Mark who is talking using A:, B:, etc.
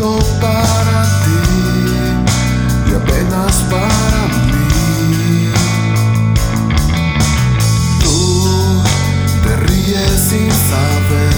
A: viviendo para ti y apenas para mí. Tú te ríes sin saber.